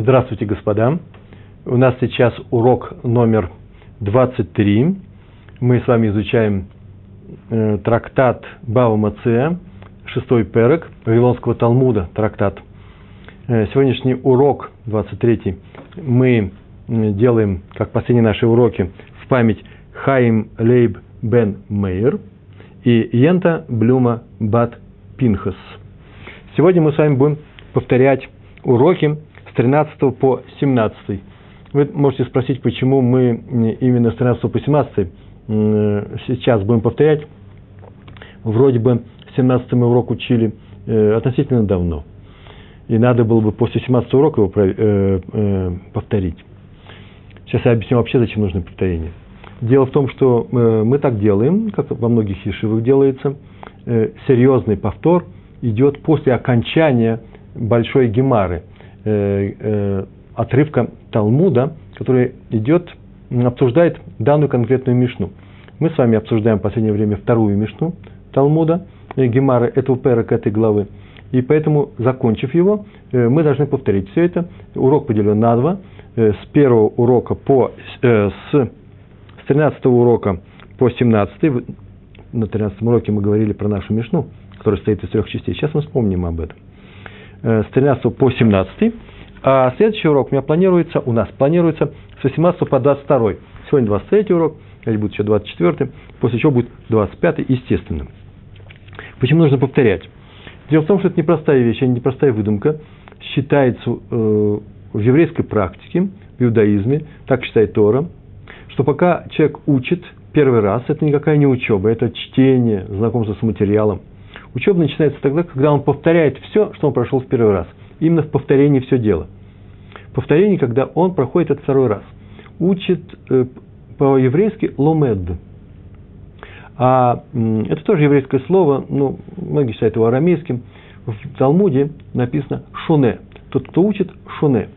Здравствуйте, господа. У нас сейчас урок номер 23. Мы с вами изучаем э, трактат Бава Мация, шестой перек Вавилонского Талмуда, трактат. Э, сегодняшний урок, 23, мы делаем, как последние наши уроки, в память Хаим Лейб Бен Мейер и Йента Блюма Бат Пинхас. Сегодня мы с вами будем повторять уроки 13 по 17. Вы можете спросить, почему мы именно с 13 по 17 сейчас будем повторять. Вроде бы 17 мы урок учили э, относительно давно. И надо было бы после 17 урока его э, э, повторить. Сейчас я объясню вообще, зачем нужно повторение. Дело в том, что мы так делаем, как во многих ешивах делается, серьезный повтор идет после окончания большой гемары, э, э, отрывка Талмуда, который идет, обсуждает данную конкретную мишну. Мы с вами обсуждаем в последнее время вторую мишну Талмуда, э, гемары этого перека, этой главы. И поэтому, закончив его, э, мы должны повторить все это. Урок поделен на два. Э, с первого урока по, э, с, с 13 урока по 17. На 13 уроке мы говорили про нашу мишну, которая состоит из трех частей. Сейчас мы вспомним об этом. Э, с 13 по 17. А следующий урок у меня планируется, у нас планируется с 18 по 22. Сегодня 23 урок, или будет еще 24, после чего будет 25, естественно. Почему нужно повторять? Дело в том, что это непростая вещь, а не непростая выдумка. Считается э, в еврейской практике, в иудаизме, так считает Тора, что пока человек учит первый раз, это никакая не учеба, это чтение, знакомство с материалом – Учеба начинается тогда, когда он повторяет все, что он прошел в первый раз. Именно в повторении все дело. Повторение, когда он проходит это второй раз. Учит э, по-еврейски ломед. А это тоже еврейское слово, ну, многие считают его арамейским. В Талмуде написано шуне. Тот, кто учит, шуне.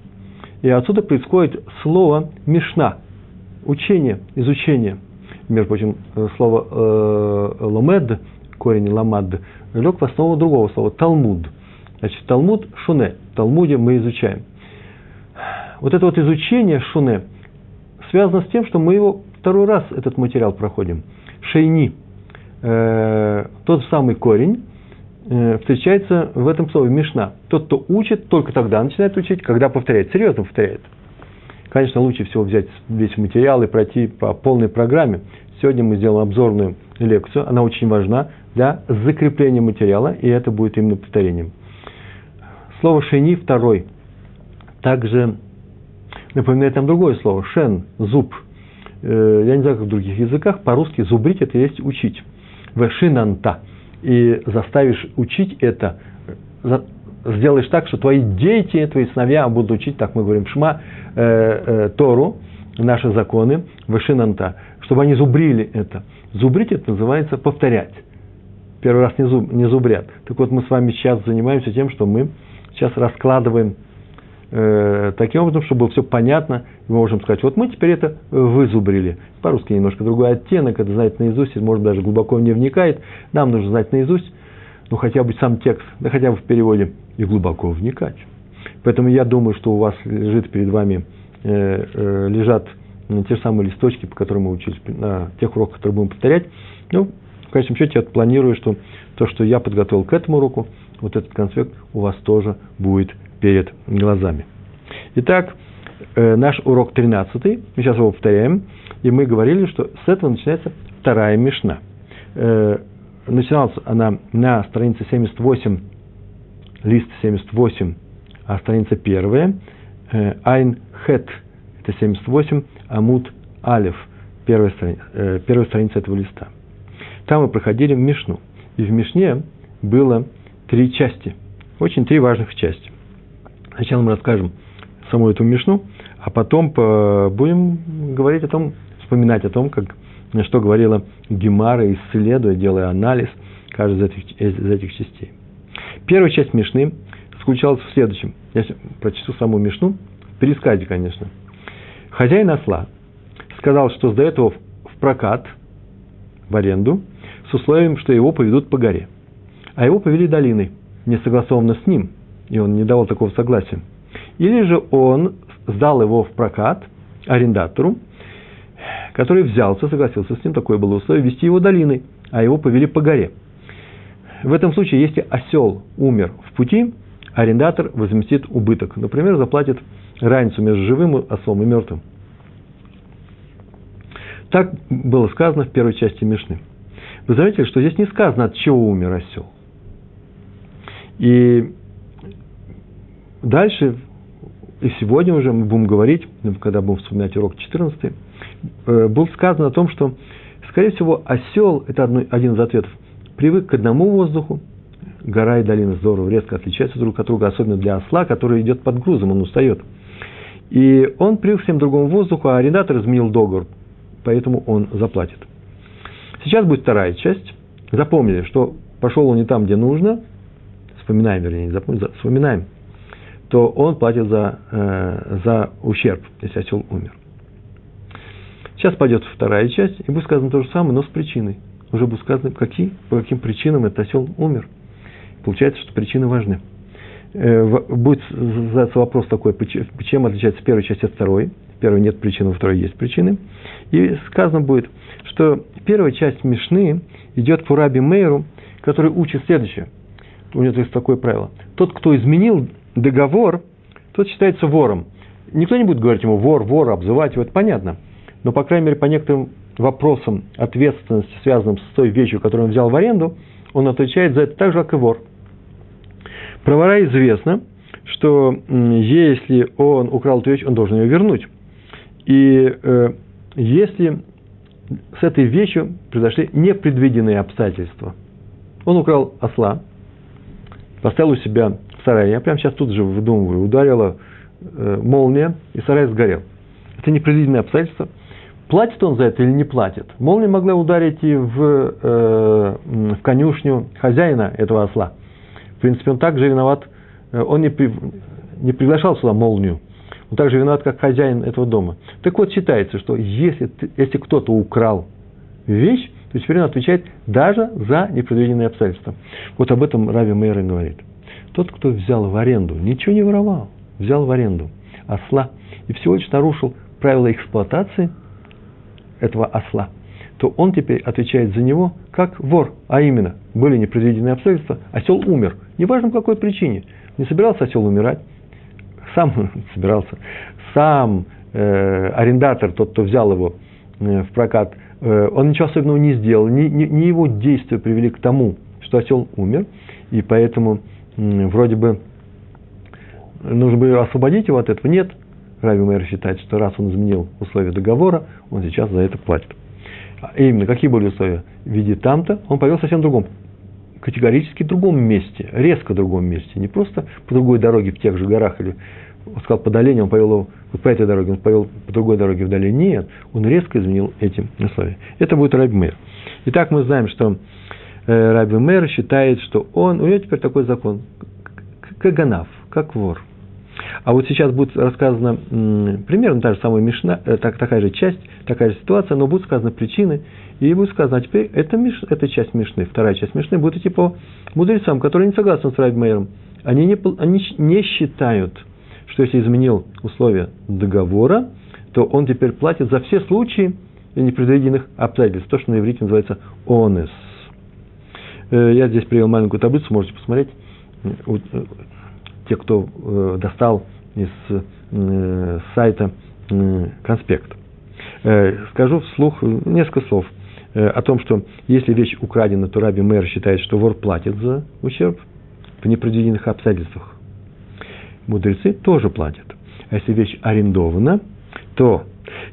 И отсюда происходит слово мишна. Учение, изучение. Между прочим, э, слово э, ломед, корень ламад, лег в основу другого слова – Талмуд. Значит, Талмуд – Шуне. В Талмуде мы изучаем. Вот это вот изучение Шуне связано с тем, что мы его второй раз этот материал проходим. Шейни э, – тот самый корень, э, встречается в этом слове Мишна. Тот, кто учит, только тогда начинает учить, когда повторяет. Серьезно повторяет. Конечно, лучше всего взять весь материал и пройти по полной программе. Сегодня мы сделаем обзорную лекцию, она очень важна для закрепления материала, и это будет именно повторением. Слово «шени» второй. Также напоминает нам другое слово – «шен», «зуб». Э, я не знаю, как в других языках, по-русски «зубрить» – это есть «учить». «Вешинанта». И заставишь учить это, сделаешь так, что твои дети, твои сыновья будут учить, так мы говорим, шма, э, э, Тору, наши законы, вышинанта, чтобы они зубрили это. Зубрить это называется повторять первый раз не, зуб, не зубрят. Так вот, мы с вами сейчас занимаемся тем, что мы сейчас раскладываем э, таким образом, чтобы было все понятно, и мы можем сказать, вот мы теперь это вызубрили. По-русски немножко другой оттенок, это знать наизусть, может даже глубоко не вникает. Нам нужно знать наизусть, ну хотя бы сам текст, да хотя бы в переводе, и глубоко вникать. Поэтому я думаю, что у вас лежит перед вами, лежат те же самые листочки, по которым мы учились на тех уроках, которые будем повторять. Ну, в конечном счете я планирую, что то, что я подготовил к этому уроку, вот этот конспект у вас тоже будет перед глазами. Итак, э, наш урок 13, мы сейчас его повторяем, и мы говорили, что с этого начинается вторая мишна. Э, начиналась она на странице 78, лист 78, а страница первая, э, Айн Хет, это 78, Амут Алев, первая страница, э, первая страница этого листа – там мы проходили в Мишну. И в Мишне было три части. Очень три важных части. Сначала мы расскажем саму эту Мишну, а потом будем говорить о том, вспоминать о том, как, что говорила Гемара, исследуя, делая анализ каждой из этих, из этих частей. Первая часть Мишны заключалась в следующем. Я прочту саму Мишну, в пересказе, конечно. Хозяин осла сказал, что сдает его в прокат, в аренду, с условием, что его поведут по горе. А его повели долиной, не согласованно с ним, и он не давал такого согласия. или же он сдал его в прокат арендатору, который взялся, согласился с ним, такое было условие, вести его долиной, а его повели по горе. В этом случае, если осел умер в пути, арендатор возместит убыток. Например, заплатит разницу между живым ослом и мертвым. Так было сказано в первой части Мишны. Вы заметили, что здесь не сказано, от чего умер осел. И дальше, и сегодня уже мы будем говорить, когда будем вспоминать урок 14, э, было сказано о том, что, скорее всего, осел, это один из ответов, привык к одному воздуху, гора и долина здорово резко отличаются друг от друга, особенно для осла, который идет под грузом, он устает. И он привык всем другому воздуху, а арендатор изменил договор, поэтому он заплатит. Сейчас будет вторая часть. Запомнили, что пошел он не там, где нужно, вспоминаем, вернее, не запомнили, вспоминаем, то он платит за, э, за ущерб, если осел умер. Сейчас пойдет вторая часть, и будет сказано то же самое, но с причиной. Уже будет сказано, какие, по каким причинам этот осел умер. Получается, что причины важны. Э, будет задаться вопрос такой, чем отличается первая часть от второй. В первой нет причин, во второй есть причины. И сказано будет, что первая часть Мишны идет по Раби Мейру, который учит следующее. У него есть такое правило. Тот, кто изменил договор, тот считается вором. Никто не будет говорить ему вор, вор, обзывать его, это понятно. Но, по крайней мере, по некоторым вопросам ответственности, связанным с той вещью, которую он взял в аренду, он отвечает за это так же, как и вор. Про вора известно, что если он украл эту вещь, он должен ее вернуть. И э, если с этой вещью произошли непредвиденные обстоятельства. Он украл осла, поставил у себя в сарае. Я прямо сейчас тут же выдумываю. Ударила э, молния, и сарай сгорел. Это непредвиденные обстоятельства. Платит он за это или не платит? Молния могла ударить и в, э, в конюшню хозяина этого осла. В принципе, он также виноват. Э, он не, при, не приглашал сюда молнию он также виноват, как хозяин этого дома. Так вот, считается, что если, если кто-то украл вещь, то теперь он отвечает даже за непредвиденные обстоятельства. Вот об этом Рави Мейер говорит. Тот, кто взял в аренду, ничего не воровал, взял в аренду осла и всего лишь нарушил правила эксплуатации этого осла, то он теперь отвечает за него как вор, а именно, были непредвиденные обстоятельства, осел умер, неважно по какой причине. Не собирался осел умирать, сам собирался, сам э, арендатор, тот, кто взял его э, в прокат, э, он ничего особенного не сделал, не, не, не его действия привели к тому, что осел умер, и поэтому э, вроде бы нужно было освободить его от этого. Нет, Рави Мэр считает, что раз он изменил условия договора, он сейчас за это платит. А именно, какие были условия? В виде там-то он повел совсем другом категорически другом месте, резко другом месте, не просто по другой дороге в тех же горах или он сказал по долине, он повел его вот по этой дороге, он повел по другой дороге в долине. Нет, он резко изменил эти условия. Это будет Раби Мэр. Итак, мы знаем, что э, Раби Мэр считает, что он, у него теперь такой закон, как ганав, как вор. А вот сейчас будет рассказана примерно та же самая Мишна, э, так, такая же часть, такая же ситуация, но будут сказаны причины, и будет сказано, а теперь это, миш, эта часть Мишны, вторая часть Мишны будет идти по мудрецам, которые не согласны с Раби Мейером. Они не, они не считают, что если изменил условия договора, то он теперь платит за все случаи непредвиденных обстоятельств. То, что на иврите называется онес. Э, я здесь привел маленькую таблицу, можете посмотреть. Э, те, кто э, достал из сайта конспект. Скажу вслух несколько слов – Э, о том, что если вещь украдена, то Раби Мэр считает, что вор платит за ущерб в непредвиденных обстоятельствах. Мудрецы тоже платят. А если вещь арендована, то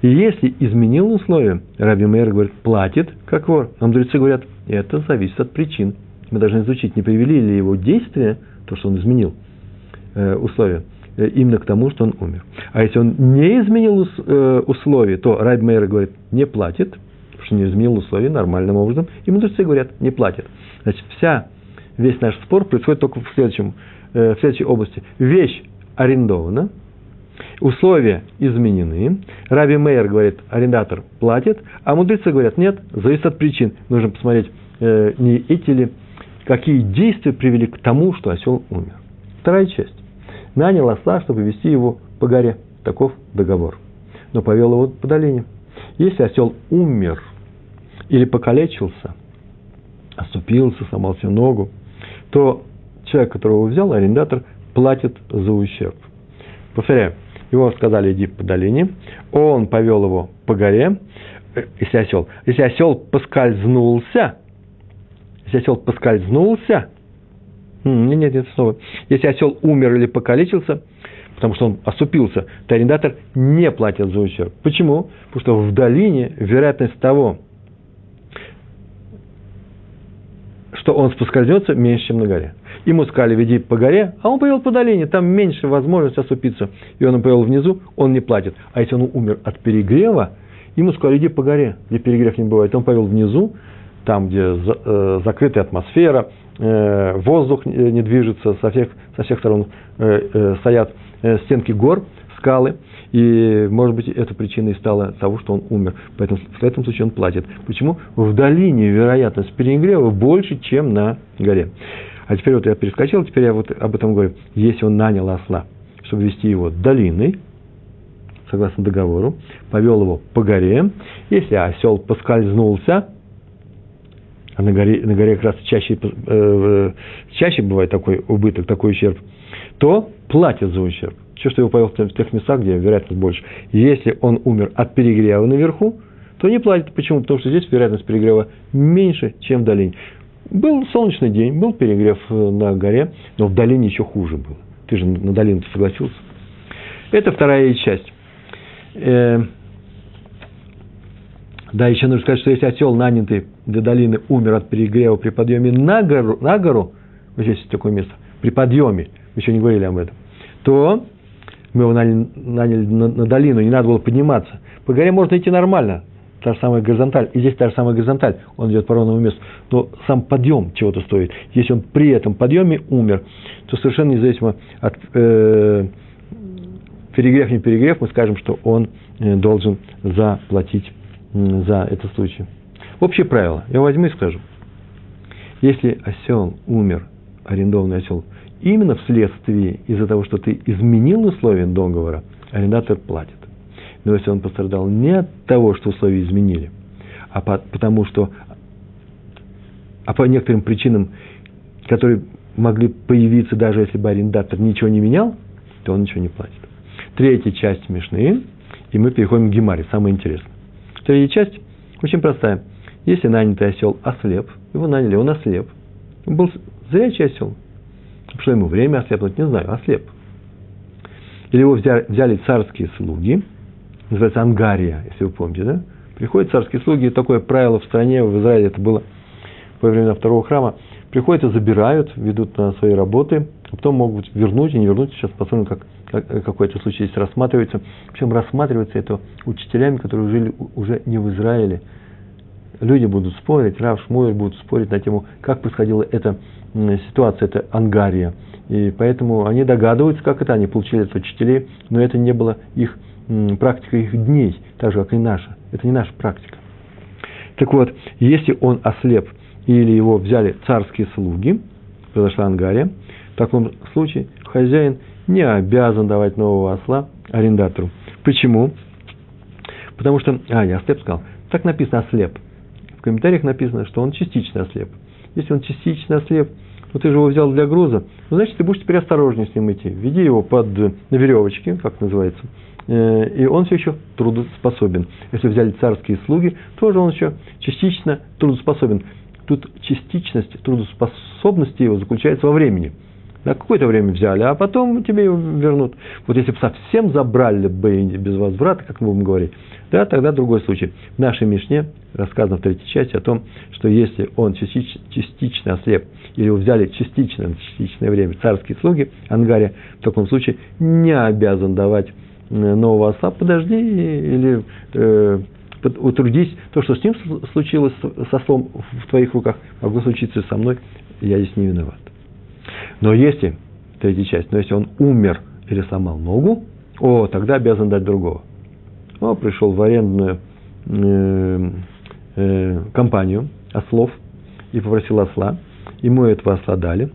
и если изменил условия, Раби Мэр говорит, платит как вор. А мудрецы говорят, это зависит от причин. Мы должны изучить, не привели ли его действия, то, что он изменил э, условия, э, именно к тому, что он умер. А если он не изменил условия, то Раби Мейер говорит, не платит – что не изменил условия нормальным образом, и мудрецы говорят, не платят. Значит, вся, весь наш спор происходит только в, следующем, э, в следующей области. Вещь арендована, условия изменены, Раби Мейер говорит, арендатор платит, а мудрецы говорят, нет, зависит от причин. Нужно посмотреть, э, не эти ли, какие действия привели к тому, что осел умер. Вторая часть. Нанял осла, чтобы вести его по горе. Таков договор. Но повел его по долине. Если осел умер или покалечился, оступился, сломал себе ногу, то человек, которого взял, арендатор, платит за ущерб. Повторяю, его сказали, иди по долине, он повел его по горе, если осел, если осел поскользнулся, если осел поскользнулся, нет, нет, нет, снова, если осел умер или покалечился, потому что он оступился, то арендатор не платит за ущерб. Почему? Потому что в долине вероятность того, что он поскользнется, меньше, чем на горе. Ему сказали, веди по горе, а он повел по долине, там меньше возможность оступиться. И он повел внизу, он не платит. А если он умер от перегрева, ему сказали, иди по горе, где перегрев не бывает. Он повел внизу, там, где э, закрытая атмосфера, воздух не движется, со всех, со всех сторон э, стоят стенки гор, скалы – и, может быть, это причиной стало того, что он умер. Поэтому в этом случае он платит. Почему? В долине вероятность перегрева больше, чем на горе. А теперь вот я перескочил, теперь я вот об этом говорю. Если он нанял осла, чтобы вести его долиной, согласно договору, повел его по горе, если осел поскользнулся, а на горе, на горе как раз чаще, э, чаще бывает такой убыток, такой ущерб, то платит за ущерб. Все, что его повел в тех местах, где вероятность больше. Если он умер от перегрева наверху, то не платит. Почему? Потому что здесь вероятность перегрева меньше, чем в долине. Был солнечный день, был перегрев э, на горе, но в долине еще хуже было. Ты же на долину согласился. Это вторая часть. Э, да, еще нужно сказать, что если осел, нанятый для долины, умер от перегрева при подъеме на гору, на гору, вот здесь есть такое место, при подъеме, мы еще не говорили об этом, то мы его наняли, наняли на, на долину, не надо было подниматься. По горе можно идти нормально, та же самая горизонталь, и здесь та же самая горизонталь, он идет по ровному месту, но сам подъем чего-то стоит. Если он при этом подъеме умер, то совершенно независимо от э, перегрев, не перегрев, мы скажем, что он э, должен заплатить за этот случай. Общее правило, я возьму и скажу. Если осел умер, арендованный осел, именно вследствие из-за того, что ты изменил условия договора, арендатор платит. Но если он пострадал не от того, что условия изменили, а по, потому что, а по некоторым причинам, которые могли появиться даже если бы арендатор ничего не менял, то он ничего не платит. Третья часть Мишны, и мы переходим к Гемаре, самое интересное. Третья часть очень простая. Если нанятый осел ослеп, его наняли, он ослеп. Он был зрячий осел, что ему время ослепнуть, не знаю, ослеп. Или его взяли, взяли царские слуги, называется ангария, если вы помните, да? Приходят царские слуги, такое правило в стране, в Израиле это было во времена второго храма, приходят и забирают, ведут на свои работы, а потом могут вернуть и не вернуть. Сейчас посмотрим, как, как какой-то случай здесь рассматривается. Причем рассматривается это учителями, которые жили уже не в Израиле. Люди будут спорить, Рав Шмуэль будут спорить на тему, как происходило это ситуация, это Ангария. И поэтому они догадываются, как это они получили от учителей, но это не было их практика их дней, так же, как и наша. Это не наша практика. Так вот, если он ослеп или его взяли царские слуги, произошла Ангария, в таком случае хозяин не обязан давать нового осла арендатору. Почему? Потому что, а, я ослеп сказал, так написано ослеп. В комментариях написано, что он частично ослеп. Если он частично ослеп, то ты же его взял для груза, ну, значит, ты будешь теперь осторожнее с ним идти. Веди его под, на веревочке, как называется, э, и он все еще трудоспособен. Если взяли царские слуги, тоже он еще частично трудоспособен. Тут частичность трудоспособности его заключается во времени. На какое-то время взяли, а потом тебе его вернут. Вот если бы совсем забрали бы без возврата, как мы будем говорить, да, тогда другой случай. В нашей Мишне рассказано в третьей части о том, что если он частично, частично ослеп, или его взяли частично на частичное время царские слуги, Ангария, в таком случае не обязан давать э, нового осла, подожди или э, утрудись. То, что с ним случилось со ослом в твоих руках, могло случиться со мной, я здесь не виноват. Но если, третья часть, но если он умер или сломал ногу, о, тогда обязан дать другого. Он пришел в арендную э, э, компанию ослов и попросил осла. Ему этого осла дали.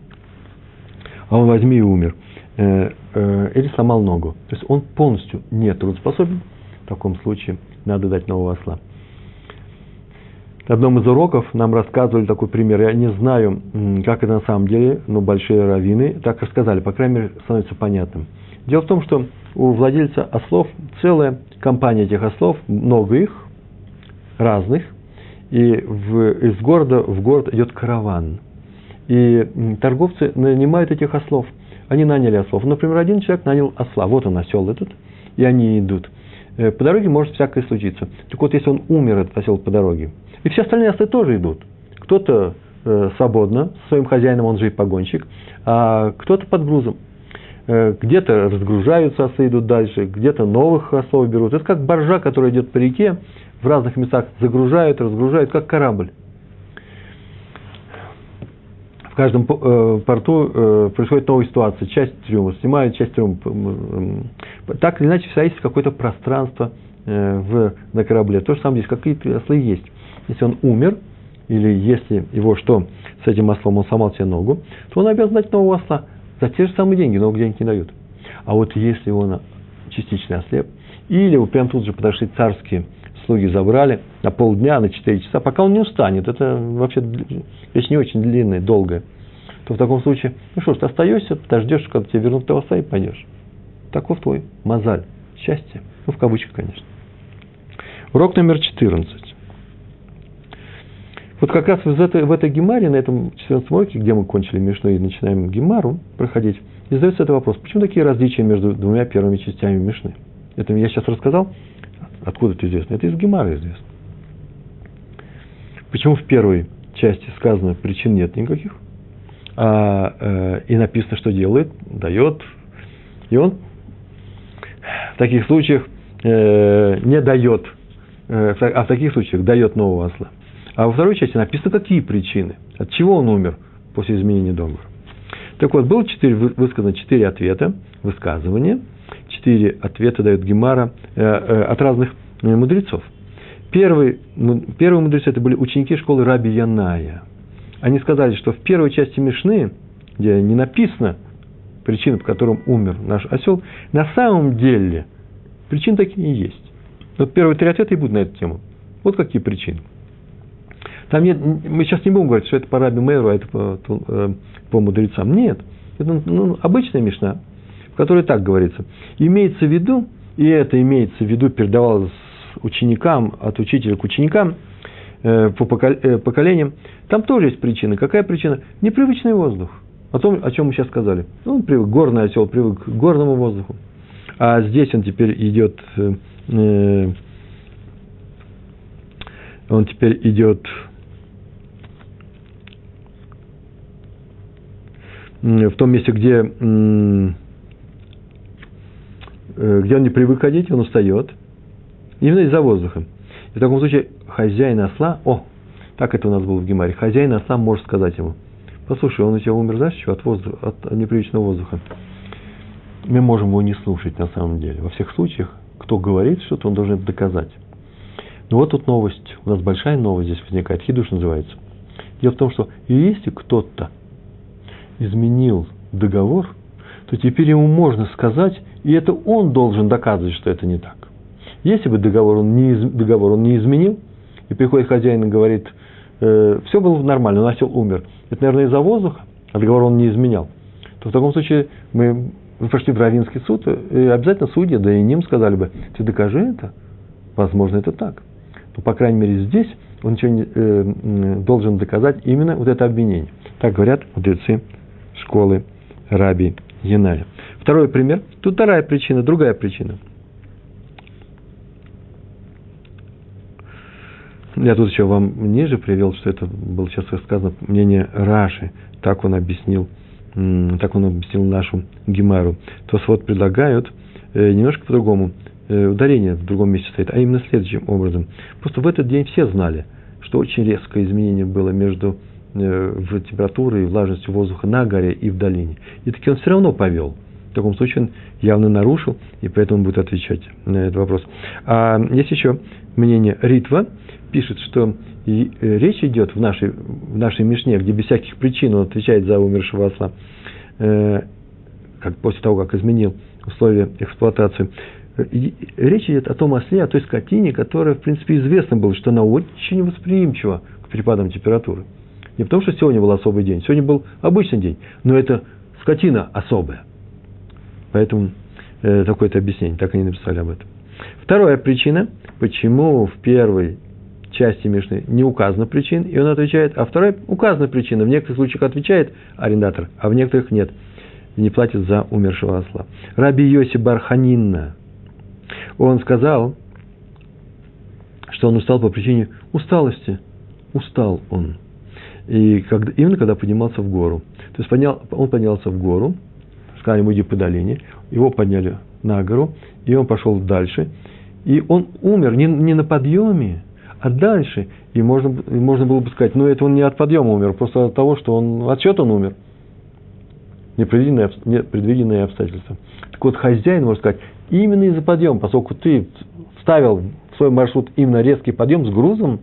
а он возьми и умер, э, э, или сломал ногу. То есть он полностью не трудоспособен, в таком случае надо дать нового осла. Одном из уроков нам рассказывали такой пример. Я не знаю, как это на самом деле, но большие раввины так рассказали, по крайней мере, становится понятным. Дело в том, что у владельца ослов целая компания этих ослов, много их, разных, и в, из города в город идет караван. И торговцы нанимают этих ослов. Они наняли ослов. Например, один человек нанял осла. Вот он, осел этот, и они идут. Э, по дороге может всякое случиться. Так вот, если он умер, этот осел по дороге, и все остальные ослы тоже идут. Кто-то э, свободно, со своим хозяином, он же и погонщик, а кто-то под грузом. Э, где-то разгружаются осы, идут дальше, где-то новых осов берут. Это как боржа, которая идет по реке, в разных местах загружают, разгружают, как корабль. В каждом э, порту э, происходит новая ситуация. Часть трюма снимают, часть трюма. Так или иначе, всегда есть какое-то пространство в, на корабле. То же самое здесь, какие-то ослы есть. Если он умер, или если его что, с этим ослом он сломал себе ногу, то он обязан дать нового осла за те же самые деньги, много денег не дают. А вот если он частично ослеп, или вот прям тут же подошли царские слуги, забрали на полдня, на 4 часа, пока он не устанет, это вообще вещь не очень длинная, долгая, то в таком случае, ну что ж, ты остаешься, подождешь, когда тебе вернут того и пойдешь. Таков твой мозаль, счастье, ну в кавычках, конечно. Урок номер 14. Вот как раз в этой, в этой гемаре, на этом 14 уроке, где мы кончили Мишну и начинаем гемару проходить, и задается этот вопрос, почему такие различия между двумя первыми частями Мишны? Это я сейчас рассказал, откуда это известно? Это из гемары известно. Почему в первой части сказано, причин нет никаких, а, э, и написано, что делает, дает, и он в таких случаях э, не дает, э, а в таких случаях дает нового осла. А во второй части написано, какие причины, от чего он умер после изменения договора. Так вот, было четыре, высказано четыре ответа, высказывания. Четыре ответа дает Гемара э, э, от разных э, мудрецов. Первый, первые мудрецы это были ученики школы Раби Яная. Они сказали, что в первой части Мишны, где не написано причины, по которым умер наш осел, на самом деле причины такие и есть. Вот первые три ответа и будут на эту тему. Вот какие причины. Там нет, мы сейчас не будем говорить, что это по Раби Мэру, а это по, э, по мудрецам. Нет. Это ну, обычная мешна, в которой так говорится. Имеется в виду, и это имеется в виду, передавалось ученикам, от учителя к ученикам, э, по э, поколениям, там тоже есть причина. Какая причина? Непривычный воздух. О том, о чем мы сейчас сказали. Он привык, горный осел привык к горному воздуху. А здесь он теперь идет, он теперь идет в том месте, где, э, где он не привык ходить, он устает. Именно из-за воздуха. И в таком случае хозяин осла, о, так это у нас было в Гемаре, хозяин осла может сказать ему, послушай, он у тебя умер, знаешь, что, от, воздуха, от непривычного воздуха. Мы можем его не слушать на самом деле. Во всех случаях, кто говорит что-то, он должен это доказать. Но вот тут новость, у нас большая новость здесь возникает, хидуш называется. Дело в том, что если кто-то изменил договор, то теперь ему можно сказать, и это он должен доказывать, что это не так. Если бы договор он не, договор он не изменил, и приходит хозяин и говорит, э, все было нормально, но осел умер. Это, наверное, из-за воздуха, а договор он не изменял. То в таком случае мы, мы пошли в Равинский суд, и обязательно судья, да и ним сказали бы, ты докажи это. Возможно, это так. Но, по крайней мере, здесь он ничего не, э, должен доказать именно вот это обвинение. Так говорят мудрецы школы Раби Яналя. Второй пример. Тут вторая причина, другая причина. Я тут еще вам ниже привел, что это было сейчас сказано мнение Раши. Так он объяснил, так он объяснил нашу Гемару. То вот предлагают э, немножко по-другому. Э, ударение в другом месте стоит, а именно следующим образом. Просто в этот день все знали, что очень резкое изменение было между в температуры и влажности воздуха на горе и в долине. И таки он все равно повел. В таком случае он явно нарушил, и поэтому он будет отвечать на этот вопрос. А есть еще мнение Ритва, пишет, что э, речь идет в нашей, в нашей Мишне, где без всяких причин он отвечает за умершего осла, э, как, после того, как изменил условия эксплуатации, речь идет о том осле, о той скотине, которая, в принципе, известно было, что она очень восприимчива к перепадам температуры. Не потому, что сегодня был особый день, сегодня был обычный день, но это скотина особая. Поэтому э, такое-то объяснение, так они написали об этом. Вторая причина, почему в первой части Мишны не указана причин, и он отвечает, а вторая указана причина. В некоторых случаях отвечает арендатор, а в некоторых нет. Не платит за умершего осла. Раби Йоси Барханинна, он сказал, что он устал по причине усталости. Устал он. И когда, именно когда поднимался в гору. То есть поднял, он поднялся в гору, сказали ему иди по долине, его подняли на гору, и он пошел дальше. И он умер не, не на подъеме, а дальше. И можно, можно было бы сказать, ну это он не от подъема умер, просто от того, что он от чего-то он умер. Непредвиденные, непредвиденные обстоятельства. Так вот, хозяин, может сказать, именно из-за подъема, поскольку ты вставил в свой маршрут именно резкий подъем с грузом,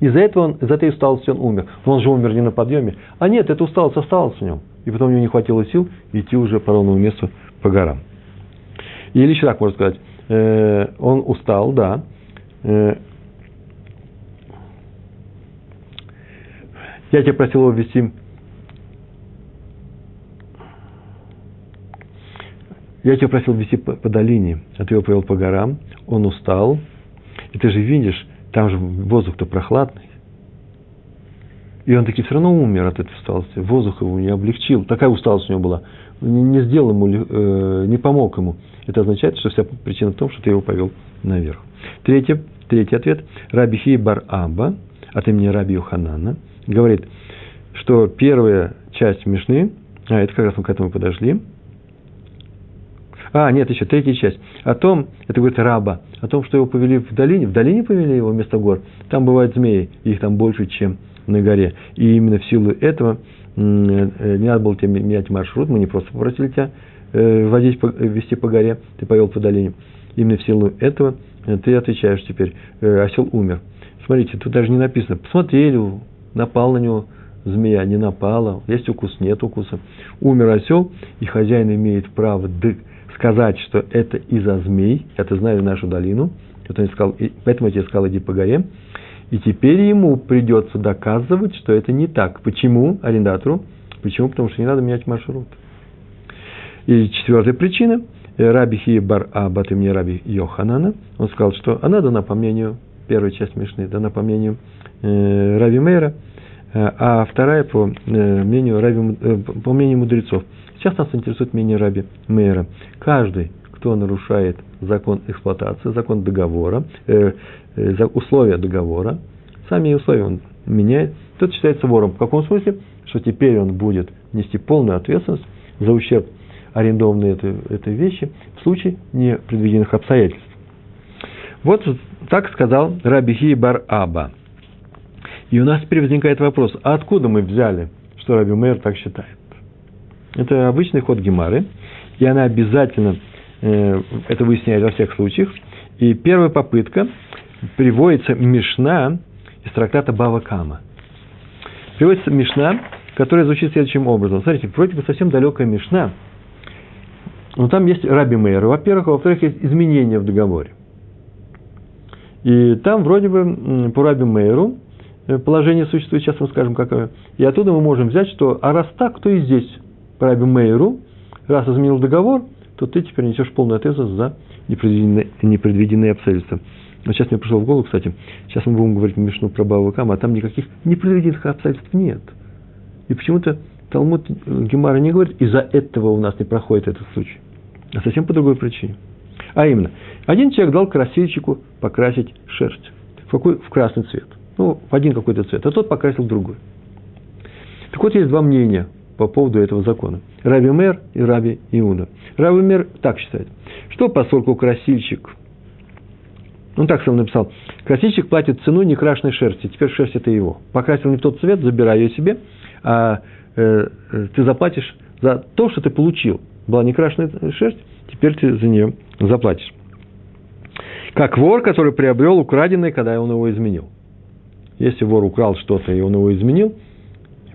из-за этого он, из-за этой усталости он умер. Но он же умер не на подъеме. А нет, эта усталость осталась в нем. И потом у него не хватило сил идти уже по ровному месту по горам. Или еще так можно сказать. Э, он устал, да. Э, я тебя просил его ввести Я тебя просил вести по, по долине, а ты его повел по горам, он устал, и ты же видишь, там же воздух-то прохладный. И он таки все равно умер от этой усталости. Воздух его не облегчил. Такая усталость у него была. Не, не сделал ему, э, не помог ему. Это означает, что вся причина в том, что ты его повел наверх. Третий, третий ответ. Раби Хи Бар Аба от имени Раби Юханана говорит, что первая часть Мишны, а это как раз мы к этому подошли, а, нет, еще третья часть. О том, это говорит раба, о том, что его повели в долине. В долине повели его вместо гор. Там бывают змеи, их там больше, чем на горе. И именно в силу этого э, не надо было тебе менять маршрут, мы не просто попросили тебя э, водить, вести по горе, ты повел по долине. Именно в силу этого э, ты отвечаешь теперь, осел умер. Смотрите, тут даже не написано, посмотрели, напал на него змея, не напала, есть укус, нет укуса. Умер осел, и хозяин имеет право сказать, что это из-за змей, это знали нашу долину, это он сказал, поэтому я тебе сказал, иди по горе, и теперь ему придется доказывать, что это не так. Почему арендатору? Почему? Потому что не надо менять маршрут. И четвертая причина. Раби Хи Бар Абат имени Раби Йоханана. Он сказал, что она дана по мнению, первая часть Мишны, дана по мнению э, Раби Мейра, э, а вторая по э, мнению, Раби, э, по мнению мудрецов. Сейчас нас интересует мнение Раби Мейра. Каждый, кто нарушает закон эксплуатации, закон договора, э, э, условия договора, сами условия он меняет, тот считается вором. В каком смысле? Что теперь он будет нести полную ответственность за ущерб арендованной этой, этой вещи в случае непредвиденных обстоятельств. Вот так сказал Раби Бар Аба. И у нас теперь возникает вопрос, а откуда мы взяли, что Раби Мейер так считает? Это обычный ход Гемары, и она обязательно э, это выясняет во всех случаях. И первая попытка приводится Мишна из трактата Бава Кама. Приводится Мишна, которая звучит следующим образом. Смотрите, вроде бы совсем далекая Мишна, но там есть Раби Мейер, во-первых, а во-вторых, есть изменения в договоре. И там вроде бы по Раби Мейеру э, положение существует, сейчас мы скажем, какое. И оттуда мы можем взять, что а раз так, то и здесь Раби Мейру, раз изменил договор, то ты теперь несешь полную ответственность за непредвиденные, непредвиденные обстоятельства. Но сейчас мне пришло в голову, кстати, сейчас мы будем говорить Мишну про Бавакама, а там никаких непредвиденных обстоятельств нет. И почему-то Талмуд Гемара не говорит, из-за этого у нас не проходит этот случай. А совсем по другой причине. А именно, один человек дал красильщику покрасить шерсть. В, какой? в красный цвет. Ну, в один какой-то цвет. А тот покрасил другой. Так вот, есть два мнения по поводу этого закона. Раби Мер и Раби Иуда. Раби Мер так считает, что поскольку красильщик, он так сам написал, красильщик платит цену некрашенной шерсти, теперь шерсть это его. Покрасил не в тот цвет, забирай ее себе, а э, э, ты заплатишь за то, что ты получил. Была некрашенная шерсть, теперь ты за нее заплатишь. Как вор, который приобрел украденное, когда он его изменил. Если вор украл что-то, и он его изменил,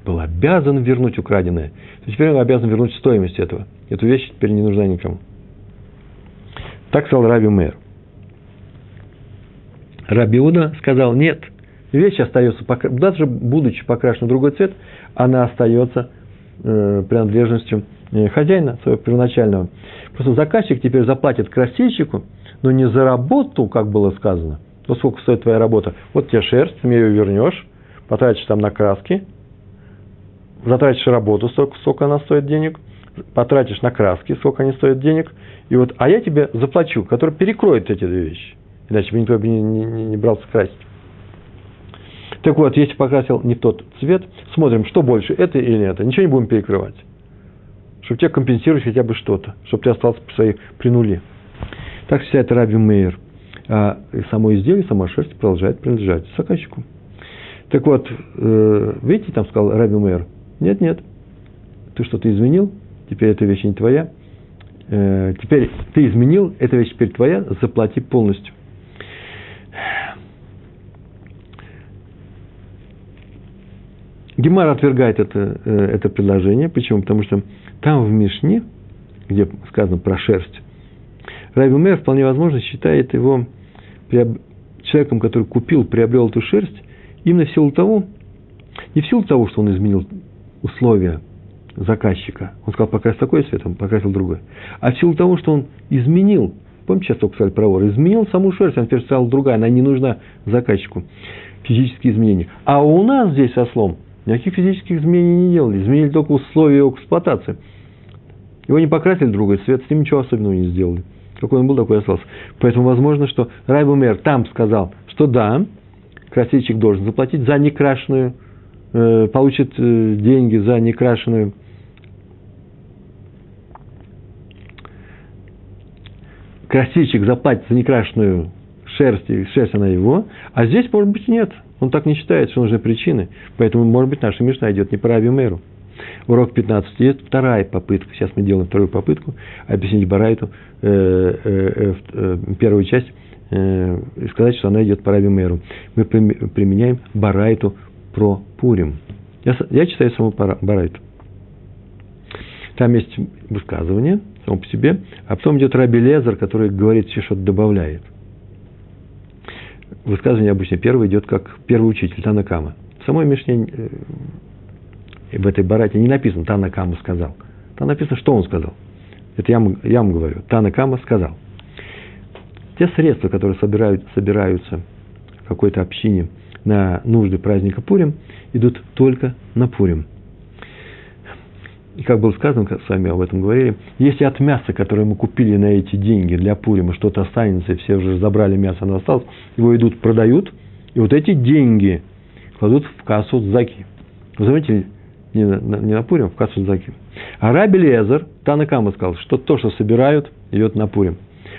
был обязан вернуть украденное, то теперь он обязан вернуть стоимость этого. Эту вещь теперь не нужна никому. Так сказал Раби Мэр. Рабиуда сказал, нет, вещь остается, даже будучи покрашена в другой цвет, она остается э, принадлежностью э, хозяина своего первоначального. Просто заказчик теперь заплатит красильщику, но не за работу, как было сказано. Ну, сколько стоит твоя работа? Вот тебе шерсть, ты мне ее вернешь, потратишь там на краски, затратишь работу, сколько, сколько она стоит денег, потратишь на краски, сколько они стоят денег, и вот, а я тебе заплачу, который перекроет эти две вещи. Иначе бы никто бы не, не, не брался красить. Так вот, если покрасил не тот цвет, смотрим, что больше, это или это. Ничего не будем перекрывать. Чтобы тебе компенсировать хотя бы что-то, чтобы ты остался при, своей, при нуле. Так считает Раби Мейер. А само изделие, сама шерсть продолжает принадлежать заказчику. Так вот, э, видите, там сказал Раби Мейер, нет, нет, ты что-то изменил, теперь эта вещь не твоя, э, теперь ты изменил, эта вещь теперь твоя, заплати полностью. Гемар отвергает это, э, это предложение. Почему? Потому что там в Мишне, где сказано про шерсть, Раби Мэр вполне возможно считает его человеком, который купил, приобрел эту шерсть, именно в силу того, не в силу того, что он изменил условия заказчика. Он сказал, покрась такой цвет, он покрасил другой. А в силу того, что он изменил, помните, сейчас только сказали про вор, изменил саму шерсть, она теперь стала другая, она не нужна заказчику. Физические изменения. А у нас здесь со слом Никаких физических изменений не делали. Изменили только условия его эксплуатации. Его не покрасили другой цвет, с ним ничего особенного не сделали. Какой он был, такой и остался. Поэтому возможно, что Райбу Мэр там сказал, что да, красильщик должен заплатить за некрашенную, э, получит э, деньги за некрашенную красильщик заплатит за некрашенную шерсть, и шерсть она его, а здесь, может быть, нет. Он так не считает, что нужны причины. Поэтому, может быть, наша Мишна идет не по Раби Мэру. Урок 15. Есть вторая попытка. Сейчас мы делаем вторую попытку объяснить Барайту э, э, э, первую часть э, и сказать, что она идет по Раби Мэру. Мы применяем Барайту про Пурим. Я, я читаю саму Барайту. Там есть высказывание само по себе, а потом идет Раби Лезер, который говорит, все что-то добавляет – высказывание обычно первое идет как первый учитель Танакама. В самой Мишне э, в этой барате не написано Танакама сказал. Там написано, что он сказал. Это я, я вам говорю. Танакама сказал. Те средства, которые собирают, собираются в какой-то общине на нужды праздника Пурим, идут только на Пурим – и как было сказано, как с вами об этом говорили, если от мяса, которое мы купили на эти деньги для Пурима, что-то останется, и все уже забрали мясо, оно осталось, его идут, продают, и вот эти деньги кладут в кассу Заки. Вы заметили, не на, не на Пурим, в кассу Заки. А Лезер, Танакама сказал, что то, что собирают, идет на Пурим.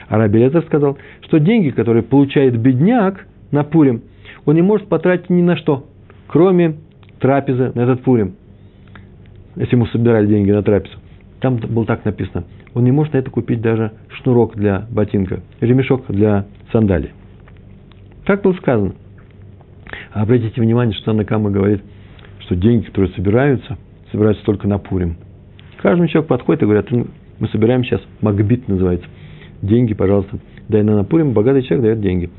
А Лезер сказал, что деньги, которые получает бедняк на Пурим, он не может потратить ни на что, кроме трапезы на этот Пурим если ему собирали деньги на трапезу, там было так написано, он не может на это купить даже шнурок для ботинка, ремешок для сандалий. Так было сказано. Обратите внимание, что Накама говорит, что деньги, которые собираются, собираются только на Пурим. Каждый человек подходит и говорит, мы собираем сейчас, Магбит называется, деньги, пожалуйста, дай на Пурим, богатый человек дает деньги.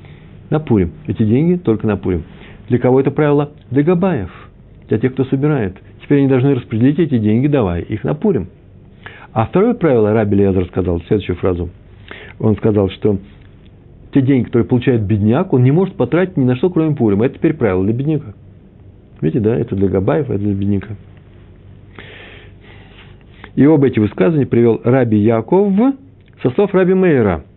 На Пурим. Эти деньги только на Пурим. Для кого это правило? Для Габаев, для тех, кто собирает – Теперь они должны распределить эти деньги, давай их на Пурим. А второе правило Раби Лезер сказал, следующую фразу. Он сказал, что те деньги, которые получает бедняк, он не может потратить ни на что, кроме Пурима. Это теперь правило для бедняка. Видите, да, это для Габаев, это для бедняка. И оба эти высказывания привел Раби Яков со слов Раби Мейера –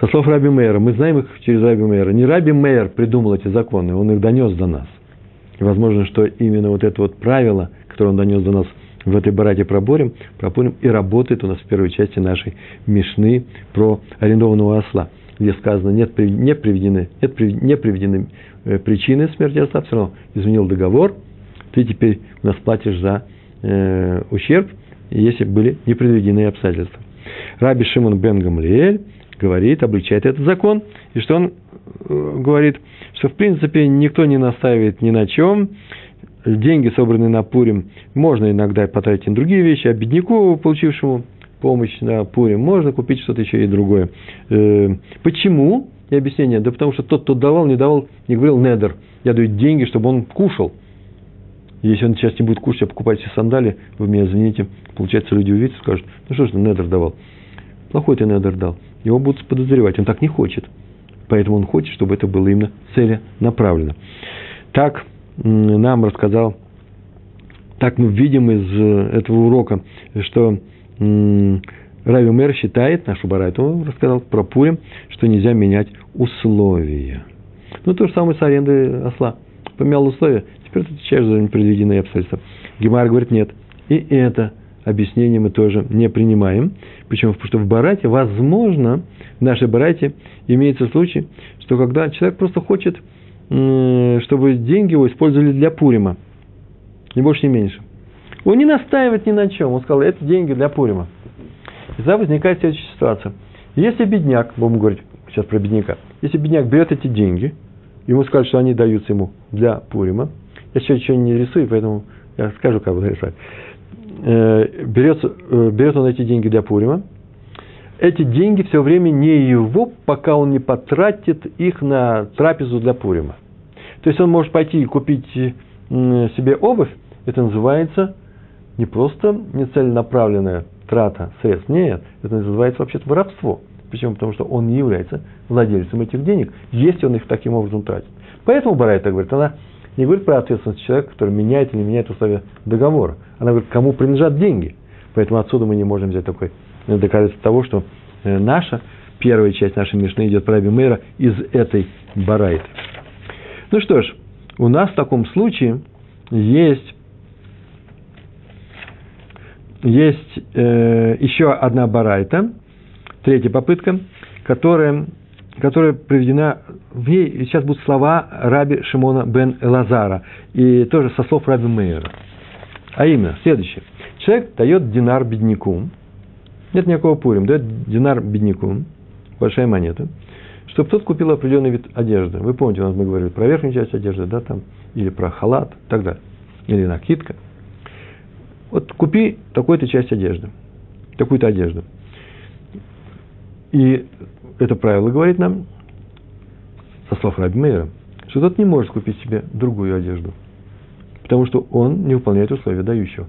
Со слов Раби Мейера, мы знаем их через Раби Мейера. Не Раби Мейер придумал эти законы, он их донес до нас. И возможно, что именно вот это вот правило, которое он донес до нас в этой барате проборем, пропорим, и работает у нас в первой части нашей Мишны про арендованного осла, где сказано, нет, не приведены, нет, не приведены э, причины смерти осла, все равно изменил договор, ты теперь у нас платишь за э, ущерб, если были непредведены обстоятельства. Раби Шимон бен Гамлиэль говорит, обличает этот закон, и что он э, говорит, что в принципе никто не настаивает ни на чем, деньги, собранные на Пурим, можно иногда потратить на другие вещи, а бедняку, получившему помощь на Пурим, можно купить что-то еще и другое. Э, почему? И объяснение. Да потому что тот, кто давал, не давал, не говорил недер. Я даю деньги, чтобы он кушал. Если он сейчас не будет кушать, а покупать себе сандали, вы меня извините, получается, люди увидят и скажут, ну что ж ты недер давал? Плохой ты недер дал. Его будут подозревать, он так не хочет. Поэтому он хочет, чтобы это было именно целенаправленно. Так нам рассказал, так мы видим из э, этого урока, что Рави Мэр считает, нашу Барайту рассказал про Пурим, что нельзя менять условия. Ну, то же самое с арендой осла. Поменял условия, теперь ты отвечаешь за непредвиденные обстоятельства. Гемар говорит, нет. И это объяснение мы тоже не принимаем. Почему? Потому что в Барате, возможно, в нашей Барате имеется случай, что когда человек просто хочет, чтобы деньги его использовали для Пурима, ни больше, ни меньше. Он не настаивает ни на чем. Он сказал, это деньги для Пурима. И тогда возникает следующая ситуация. Если бедняк, будем говорить сейчас про бедняка, если бедняк берет эти деньги, ему скажут, что они даются ему для Пурима, я сейчас ничего не рисую, поэтому я скажу, как буду рисовать. Э, берет, э, берет он эти деньги для Пурима, эти деньги все время не его, пока он не потратит их на трапезу для Пурима. То есть он может пойти и купить себе обувь, это называется не просто нецеленаправленная трата средств. Нет, это называется вообще-то воровство. Почему? Потому что он не является владельцем этих денег, если он их таким образом тратит. Поэтому Барайта говорит, она не говорит про ответственность человека, который меняет или не меняет условия договора. Она говорит, кому принадлежат деньги. Поэтому отсюда мы не можем взять такой э, доказательство того, что э, наша, первая часть нашей Мишны идет Раби Мейра из этой Барайты. Ну что ж, у нас в таком случае есть есть э, еще одна барайта, третья попытка, которая, которая приведена, в ней сейчас будут слова раби Шимона бен Лазара, и тоже со слов раби Мейера. А именно, следующее. Человек дает динар бедняку, нет никакого пурим, дает динар бедняку, большая монета, чтобы тот купил определенный вид одежды. Вы помните, у нас мы говорили про верхнюю часть одежды, да, там, или про халат, и так далее, или накидка – вот купи такую-то часть одежды, такую-то одежду. И это правило говорит нам, со слов Раби что тот не может купить себе другую одежду, потому что он не выполняет условия дающего.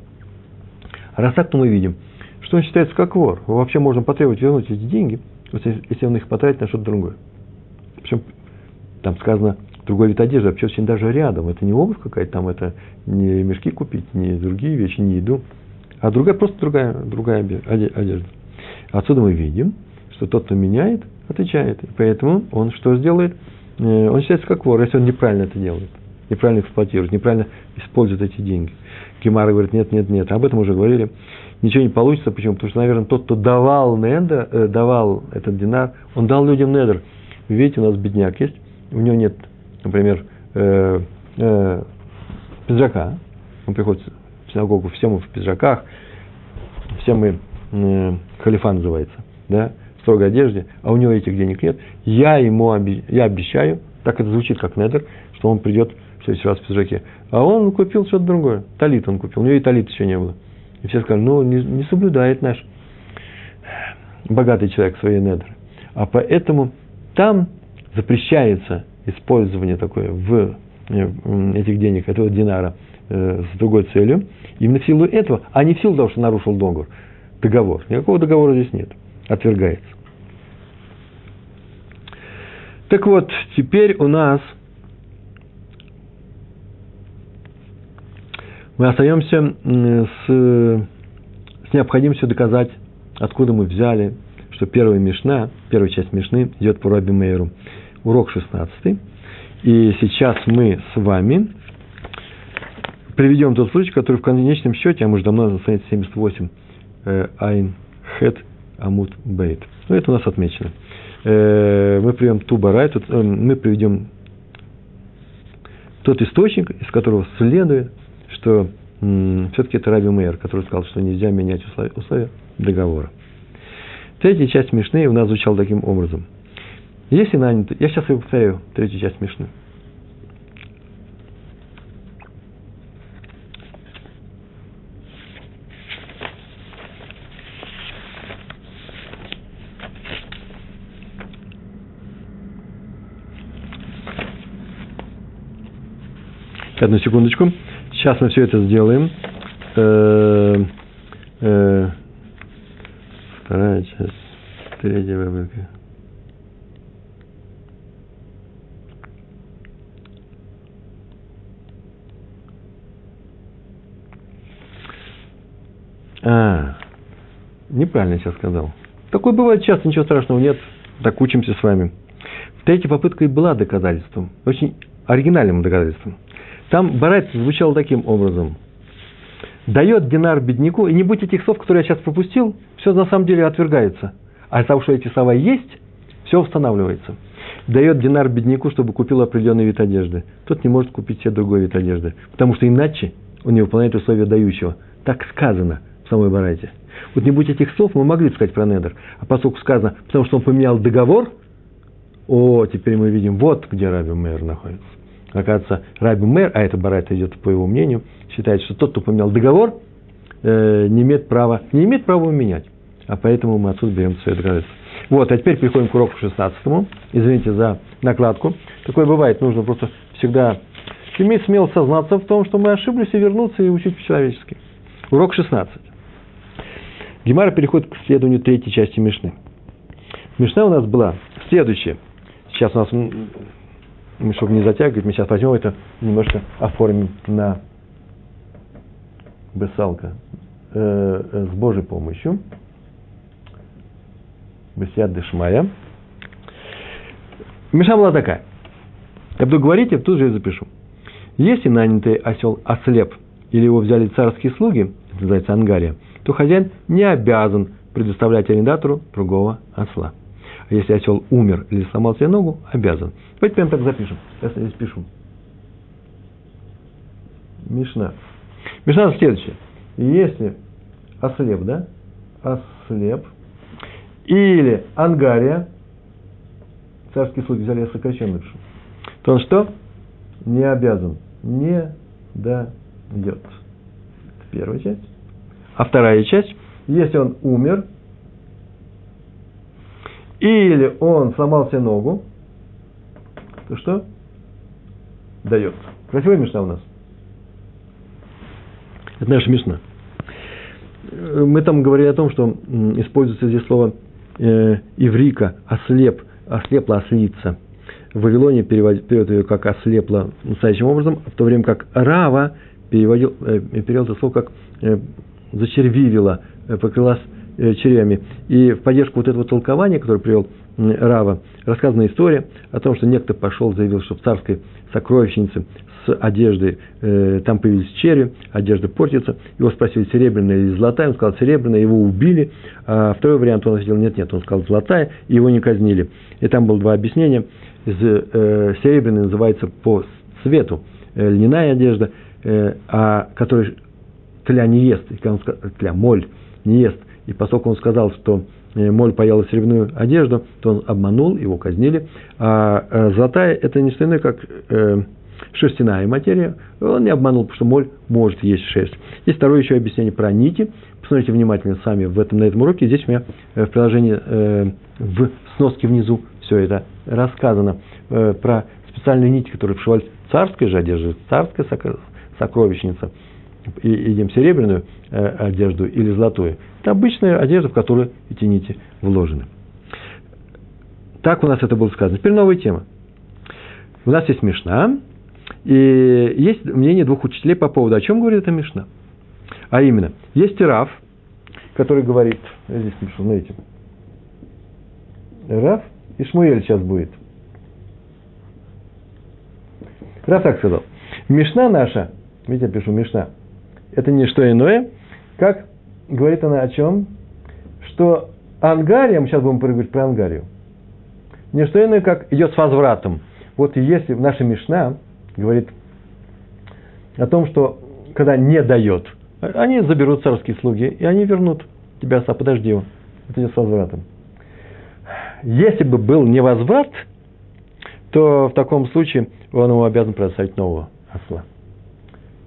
Раз так, то мы видим, что он считается как вор. Вообще можно потребовать вернуть эти деньги, если он их потратит на что-то другое. Причем там сказано, другой вид одежды, вообще очень даже рядом. Это не обувь какая-то там, это не мешки купить, не другие вещи, не еду, а другая, просто другая, другая одежда. Отсюда мы видим, что тот, кто меняет, отвечает. И поэтому он что сделает? Э, он считается как вор, если он неправильно это делает, неправильно эксплуатирует, неправильно использует эти деньги. Гемара говорит, нет, нет, нет, об этом уже говорили. Ничего не получится, почему? Потому что, наверное, тот, кто давал, недер, э, давал этот динар, он дал людям недер. Видите, у нас бедняк есть, у него нет например, э, э, пиджака, он приходит в синагогу, все мы в пиджаках, все мы, э, халифа называется, да, строгой одежде, а у него этих денег нет, я ему я обещаю, так это звучит как недер, что он придет в следующий раз в пиджаке. А он купил что-то другое. Талит он купил. У него и талит еще не было. И все сказали, ну, не, не соблюдает наш богатый человек свои недры. А поэтому там запрещается использование такое в э, этих денег, этого динара э, с другой целью, именно в силу этого, а не в силу того, что нарушил договор. Договор. Никакого договора здесь нет. Отвергается. Так вот, теперь у нас мы остаемся с, с необходимостью доказать, откуда мы взяли, что первая Мишна, первая часть Мишны идет по Раби Мейеру урок 16. И сейчас мы с вами приведем тот случай, который в конечном счете, а мы же давно на странице 78, э, Айн Хет Амут Бейт. Ну, это у нас отмечено. Э, мы приведем ту барай, э, мы приведем тот источник, из которого следует, что все-таки это Раби Мейер, который сказал, что нельзя менять условия, условия договора. Третья часть Мишны у нас звучала таким образом – Если наняты, я сейчас его повторяю, третью часть Мишны. Одну секундочку. Сейчас мы все это сделаем. Э, э, вторая часть, третья выборка. А, неправильно сейчас сказал. Такое бывает часто, ничего страшного нет. Так учимся с вами. Третья попытка и была доказательством. Очень оригинальным доказательством. Там Барайт звучал таким образом. Дает динар бедняку, и не будь этих слов, которые я сейчас пропустил, все на самом деле отвергается. А того, что эти слова есть, все устанавливается. Дает динар бедняку, чтобы купил определенный вид одежды. Тот не может купить себе другой вид одежды, потому что иначе он не выполняет условия дающего. Так сказано в самой Барайте. Вот не будь этих слов, мы могли сказать про Недер. А поскольку сказано, потому что он поменял договор, о, теперь мы видим, вот где Раби Мэр находится. Оказывается, Раби Мэр, а это Барайта идет по его мнению, считает, что тот, кто поменял договор, э, не имеет права, не имеет права его менять. А поэтому мы отсюда берем свое доказательство. Вот, а теперь переходим к уроку 16. Извините за накладку. Такое бывает, нужно просто всегда иметь смело сознаться в том, что мы ошиблись, и вернуться и учить по-человечески. Урок 16. Гемара переходит к исследованию третьей части Мишны. Мишна у нас была следующая. Сейчас у нас чтобы не затягивать, мы сейчас возьмем это, немножко оформим на бесалка э, э, с Божьей помощью. Бесяд Дешмая. Миша была такая. Я буду говорить, я тут же и запишу. Если нанятый осел ослеп, или его взяли царские слуги, это называется ангария, то хозяин не обязан предоставлять арендатору другого осла. Если осел умер или сломал себе ногу, обязан. Давайте прямо так запишем. Сейчас я здесь пишу. Мишна. Мишна следующая. Если ослеп, да? Ослеп. Или ангария. Царские слуги взяли, сокращенно напишу. То он что? Не обязан. Не дает. Это первая часть. А вторая часть. Если он умер, или он сломал себе ногу, то что? Дает. Красивая мешна у нас. Это наша мешна. Мы там говорили о том, что используется здесь слово э, иврика, ослеп, ослепла, ослица. В Вавилоне переводит, ее как ослепла настоящим образом, в то время как Рава переводил, э, перевел это слово как э, зачервивила, э, покрылась Э, червями. И в поддержку вот этого толкования, которое привел Рава, рассказана история о том, что некто пошел, заявил, что в царской сокровищнице с одеждой, э, там появились черви, одежда портится. Его спросили, серебряная или золотая, он сказал, серебряная, его убили. А второй вариант он ответил, нет, нет, он сказал, золотая, и его не казнили. И там было два объяснения. Э, серебряная называется по цвету э, льняная одежда, э, а которая тля не ест, тля, моль не ест, и поскольку он сказал, что э, моль паяла серебряную одежду, то он обманул, его казнили. А э, золотая – это не что иное, как э, шерстяная материя. Он не обманул, потому что моль может есть шерсть. Есть второе еще объяснение про нити. Посмотрите внимательно сами в этом, на этом уроке. Здесь у меня в приложении в сноске внизу все это рассказано про специальные нити, которые вшивали царской же одежды, царская сокровищница – и едим серебряную одежду или золотую. Это обычная одежда, в которую эти нити вложены. Так у нас это было сказано. Теперь новая тема. У нас есть Мишна, и есть мнение двух учителей по поводу, о чем говорит эта Мишна. А именно, есть Раф, который говорит, я здесь напишу, смотрите, Раф и Шмуэль сейчас будет. Раф так сказал. Мишна наша, видите, я пишу Мишна, это не что иное, как говорит она о чем? Что Ангария, мы сейчас будем говорить про Ангарию, не что иное, как идет с возвратом. Вот если в нашей Мишна говорит о том, что когда не дает, они заберут царские слуги, и они вернут тебя, подожди его. Это идет с возвратом. если бы был невозврат, то в таком случае он ему обязан предоставить нового осла.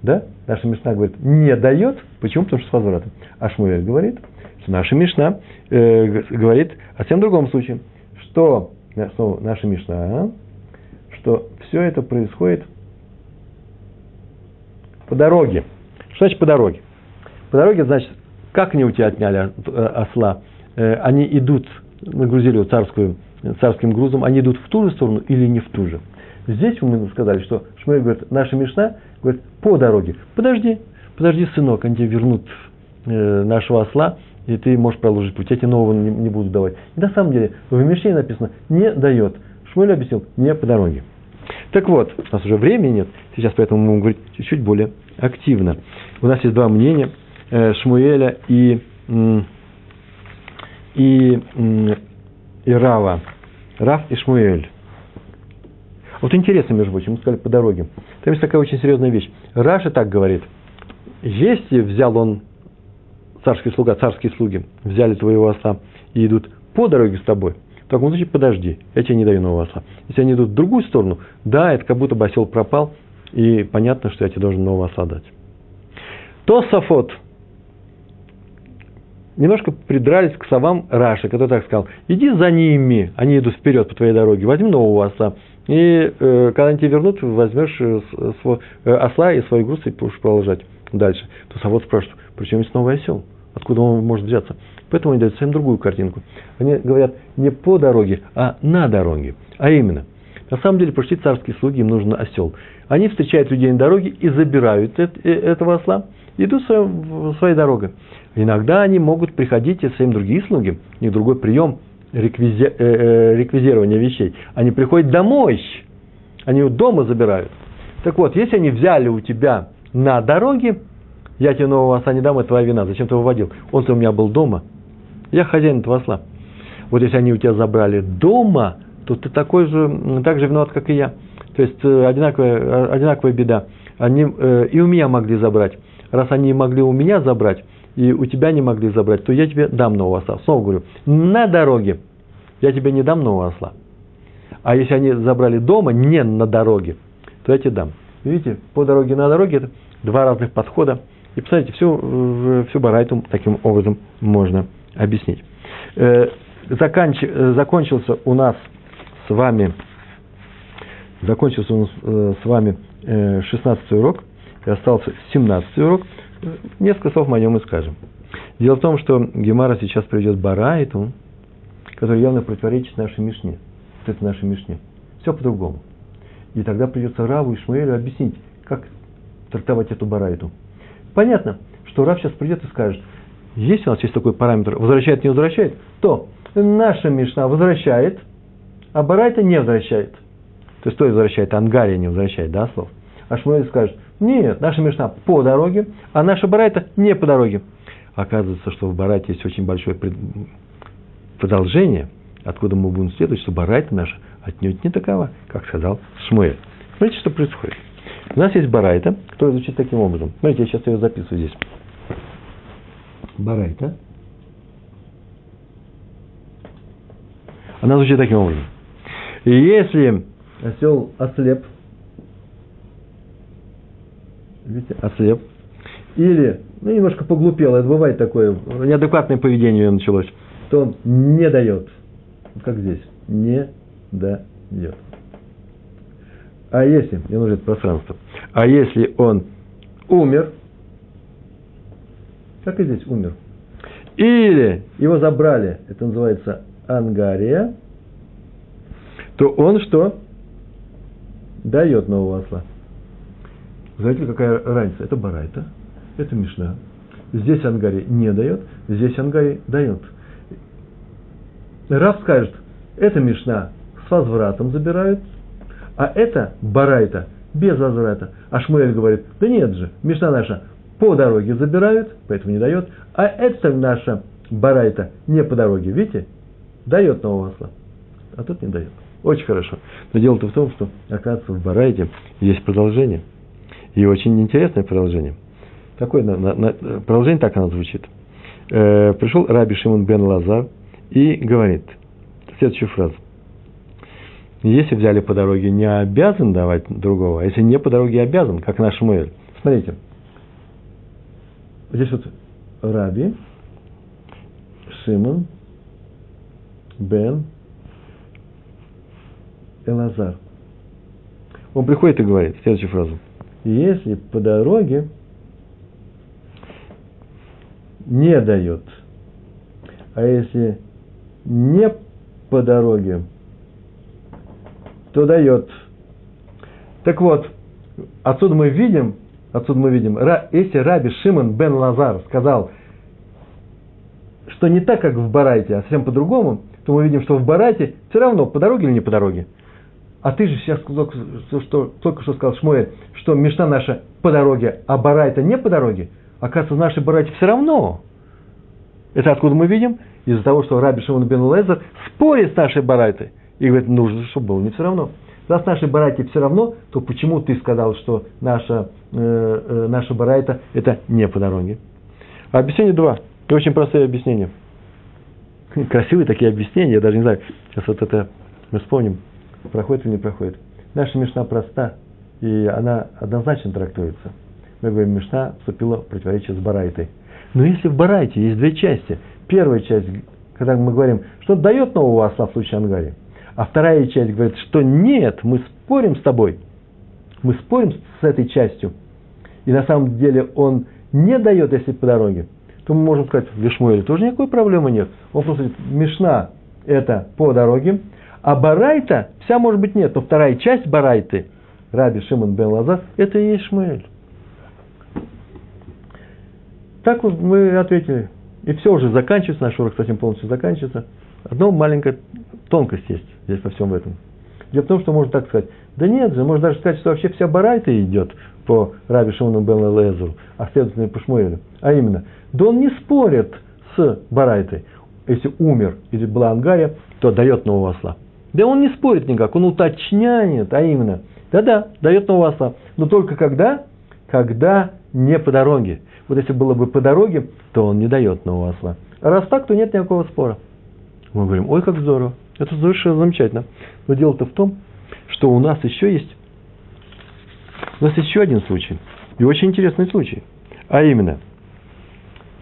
Да? Наша Мишна говорит, не дает. Почему? Потому что с возвратом. А Шмуэль говорит, что наша Мишна э, говорит о всем другом случае, что снова наша Мишна, что все это происходит по дороге. Что значит по дороге? По дороге, значит, как они у тебя отняли э, осла? Э, они идут, нагрузили его царскую, царским грузом, они идут в ту же сторону или не в ту же? Здесь мы сказали, что Шмуэль говорит, наша Мишна говорит, по дороге. Подожди, подожди, сынок, они тебе вернут э, нашего осла, и ты можешь продолжить путь. Я тебе нового не, не буду давать. И на самом деле в Мишне написано «не дает». Шмуэль объяснил «не по дороге». Так вот, у нас уже времени нет, сейчас поэтому мы будем говорить чуть-чуть более активно. У нас есть два мнения э, Шмуэля и, и, и Рава. Рав и Шмуэль. Вот интересно, между прочим, мы сказали по дороге. Там есть такая очень серьезная вещь. Раша так говорит. Если взял он царский слуга, царские слуги, взяли твоего осла и идут по дороге с тобой, в таком случае подожди, я тебе не даю нового осла. Если они идут в другую сторону, да, это как будто бы осел пропал, и понятно, что я тебе должен нового осла дать. Тософот немножко придрались к словам Раши, который так сказал, иди за ними, они идут вперед по твоей дороге, возьми нового осла, и э, когда они тебе вернут, возьмешь э, свой, э, осла и свой груз и будешь продолжать дальше. Тософот спрашивает, причем есть новый осел? Откуда он может взяться? Поэтому они дают совсем другую картинку. Они говорят не по дороге, а на дороге. А именно, на самом деле пришли царские слуги, им нужен осел. Они встречают людей на дороге и забирают э, этого осла, идут своей дорогой. Иногда они могут приходить и своим другие слуги, у них другой прием реквизи, э, э, реквизирования вещей. Они приходят домой, они его дома забирают. Так вот, если они взяли у тебя на дороге, я тебе нового осла не дам, это твоя вина. Зачем ты его водил? Он-то у меня был дома. Я хозяин этого осла. Вот если они у тебя забрали дома, то ты такой же, так же виноват, как и я. То есть э, одинаковая, э, одинаковая беда. Они э, и у меня могли забрать. Раз они могли у меня забрать, и у тебя не могли забрать, то я тебе дам нового осла. Снова говорю, на дороге я тебе не дам нового осла. А если они забрали дома, не на дороге, то я тебе дам. Видите, по дороге на дороге это два разных подхода. И посмотрите, всю, э, всю барайту таким образом можно объяснить. Э, заканч, э, закончился у нас с вами, закончился у нас с вами 16 урок, и остался 17 урок. Несколько слов мы о нем и скажем. Дело в том, что Гемара сейчас приведет барайту, который явно противоречит нашей Мишне. Вот это нашей Мишне. Все по-другому. И тогда придется Раву и Шмуэлю объяснить, как трактовать эту барайту. Понятно, что Рав сейчас придет и скажет, если у нас есть такой параметр, возвращает, не возвращает, то наша Мишна возвращает, а Барайта не возвращает. То есть, кто возвращает? Ангария не возвращает, да, слов? А Шмуэль скажет, нет, наша Мишна по дороге, а наша Барайта не по дороге. Оказывается, что в Барайте есть очень большое продолжение, откуда мы будем следовать, что Барайта наша отнюдь не такова, как сказал Шмуэль. Смотрите, что происходит. У нас есть Барайта, которая звучит таким образом. Смотрите, я сейчас ее записываю здесь. Барайта. Она звучит таким образом. Если осел ослеп, видите, ослеп, или ну, немножко поглупел, это бывает такое, неадекватное поведение началось, то он не дает. Как здесь? Не дает. А если, мне нужно это пространство, а если он умер, как и здесь умер, или его забрали, это называется ангария, то он что? Дает нового осла. Знаете, какая разница? Это барайта, это мишна. Здесь ангари не дает, здесь ангари дает. Рав скажет, это мишна с возвратом забирают, а это барайта без возврата. А Шмуэль говорит, да нет же, Мишна наша по дороге забирают, поэтому не дает, а это наша барайта не по дороге, видите, дает нового осла, а тут не дает. Очень хорошо. Но дело-то в том, что, оказывается, в барайте есть продолжение. И очень интересное продолжение. Такое на, на, продолжение так оно звучит. Э, пришел Раби Шимон бен Лазар и говорит, следующую фразу. Если взяли по дороге, не обязан давать другого, а если не по дороге, обязан, как наш Шмуэль. Смотрите. Здесь вот Раби, Шимон, Бен, Элазар. Он приходит и говорит следующую фразу. Если по дороге не дает, а если не по дороге, то дает. Так вот, отсюда мы видим, отсюда мы видим, если Раби Шимон бен Лазар сказал, что не так, как в Барайте, а совсем по-другому, то мы видим, что в Барайте все равно, по дороге или не по дороге. А ты же сейчас только что, только что сказал, Шмуэль, что мечта наша по дороге, а Барайта не по дороге. Оказывается, в нашей Барайте все равно. Это откуда мы видим? Из-за того, что Раби Шимон бен Лезер спорит с нашей Барайтой. И говорит, нужно, чтобы было не все равно. Раз нашей Барайте все равно, то почему ты сказал, что наша, э, э, наша Барайта это не по дороге? Объяснение два. И очень простые объяснения. Красивые такие объяснения, я даже не знаю, сейчас вот это мы вспомним, проходит или не проходит. Наша Мишна проста, и она однозначно трактуется. Мы говорим, Мишна вступила в противоречие с Барайтой. Но если в Барайте есть две части, первая часть, когда мы говорим, что дает нового осла в случае Ангари, а вторая часть говорит, что нет, мы спорим с тобой, мы спорим с этой частью, и на самом деле он не дает, если по дороге, то мы можем сказать, в Лишмуэле тоже никакой проблемы нет. Он просто говорит, Мишна – это по дороге, а Барайта, вся может быть нет, но вторая часть Барайты, Раби Шимон бен Лазар, это и есть Шмуэль. Так вот мы ответили. И все уже заканчивается, наш урок совсем полностью заканчивается. Одна маленькая тонкость есть здесь во всем этом. Дело в том, что можно так сказать, да нет же, можно даже сказать, что вообще вся Барайта идет по Раби Шимону бен Лезеру, а следовательно по Шмуэлю. А именно, да он не спорит с Барайтой. Если умер или была Ангария, то дает нового осла. Да он не спорит никак, он уточняет, а именно, да-да, дает нового осла. Но только когда? Когда не по дороге. Вот если было бы по дороге, то он не дает нового осла. Раз так, то нет никакого спора. Мы говорим, ой, как здорово. Это совершенно замечательно. Но дело-то в том, что у нас еще есть, у нас еще один случай. И очень интересный случай. А именно,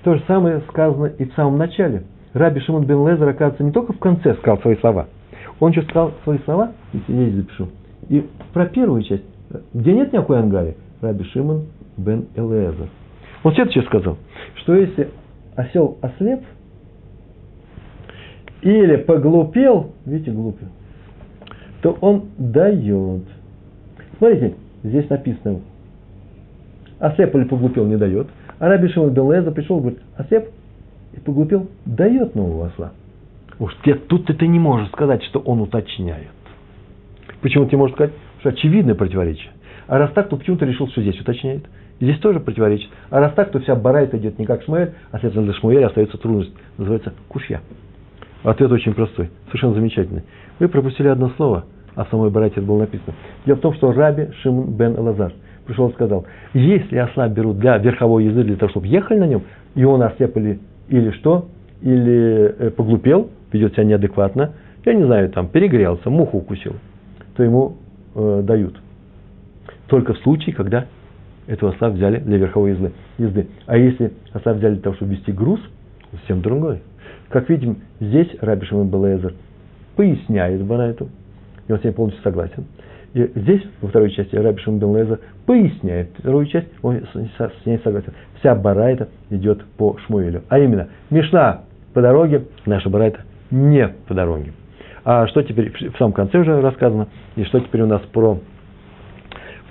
то же самое сказано и в самом начале. Раби Шимон бен Лезер, оказывается, не только в конце сказал свои слова – он еще сказал свои слова, если я здесь запишу, и про первую часть, где нет никакой ангари, Раби Шимон бен Элезер. Он следующее сказал, что если осел ослеп, или поглупел, видите, глупый, то он дает. Смотрите, здесь написано, ослеп или поглупел не дает. А Раби Шимон бен Лезер пришел и говорит, ослеп и поглупел, дает нового осла. Уж тут ты не можешь сказать, что он уточняет. Почему ты можешь сказать, что очевидное противоречие. А раз так, то почему ты решил, что здесь уточняет? Здесь тоже противоречит. А раз так, то вся барайта идет не как Шмуэль, а следовательно для Шмуэля остается трудность. Называется кушья. Ответ очень простой, совершенно замечательный. Вы пропустили одно слово, а в самой барайте это было написано. Дело в том, что Раби Шимон бен Элазар пришел и сказал, если осла берут для верховой езды, для того, чтобы ехали на нем, и он ослеп или, или что, или э, поглупел, ведет себя неадекватно, я не знаю, там, перегрелся, муху укусил, то ему э, дают. Только в случае, когда этого осла взяли для верховой езды. А если осла взяли для того, чтобы вести груз, совсем другой. Как видим, здесь Раби Шимон Белезер поясняет Барайту, и он с ней полностью согласен. И здесь, во второй части, Раби Шимон Белезер поясняет вторую часть, он с ней согласен. Вся Барайта идет по Шмуэлю. А именно, Мишна по дороге, наша Барайта не по дороге. А что теперь, в самом конце уже рассказано, и что теперь у нас про,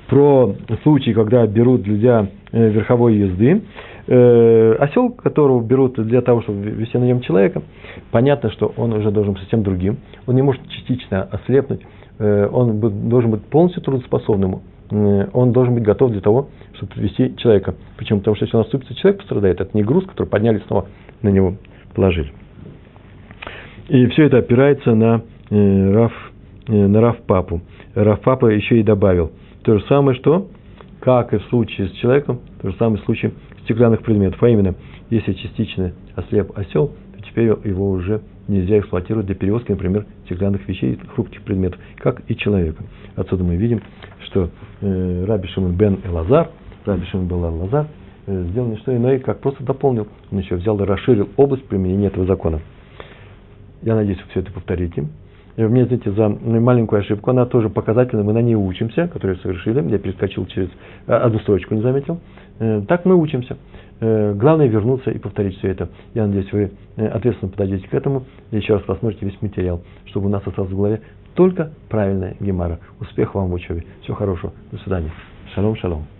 про случай, когда берут для э, верховой езды, э, осел, которого берут для того, чтобы вести на нем человека, понятно, что он уже должен быть совсем другим, он не может частично ослепнуть, э, он должен быть полностью трудоспособным, он должен быть готов для того, чтобы вести человека. Почему? Потому что если он оступится, человек пострадает, это не груз, который подняли снова на него положили. И все это опирается на э, Раф, э, на Раф Папу. Раф Папа еще и добавил. То же самое, что, как и в случае с человеком, то же самое в случае стеклянных предметов. А именно, если частично ослеп осел, то теперь его уже нельзя эксплуатировать для перевозки, например, стеклянных вещей, хрупких предметов, как и человека. Отсюда мы видим, что э, Раби Шимон бен Элазар, Раби Шимон бен Элазар, э, сделал не что иное, как просто дополнил. Он еще взял и расширил область применения этого закона. Я надеюсь, вы все это повторите. И мне извините за маленькую ошибку, она тоже показательная, мы на ней учимся, которую совершили. Я перескочил через э, одну строчку, не заметил. Э, так мы учимся. Э, главное вернуться и повторить все это. Я надеюсь, вы ответственно подойдете к этому и еще раз посмотрите весь материал, чтобы у нас осталось в голове только правильная гемара. Успехов вам в учебе. Всего хорошего. До свидания. Шалом, шалом.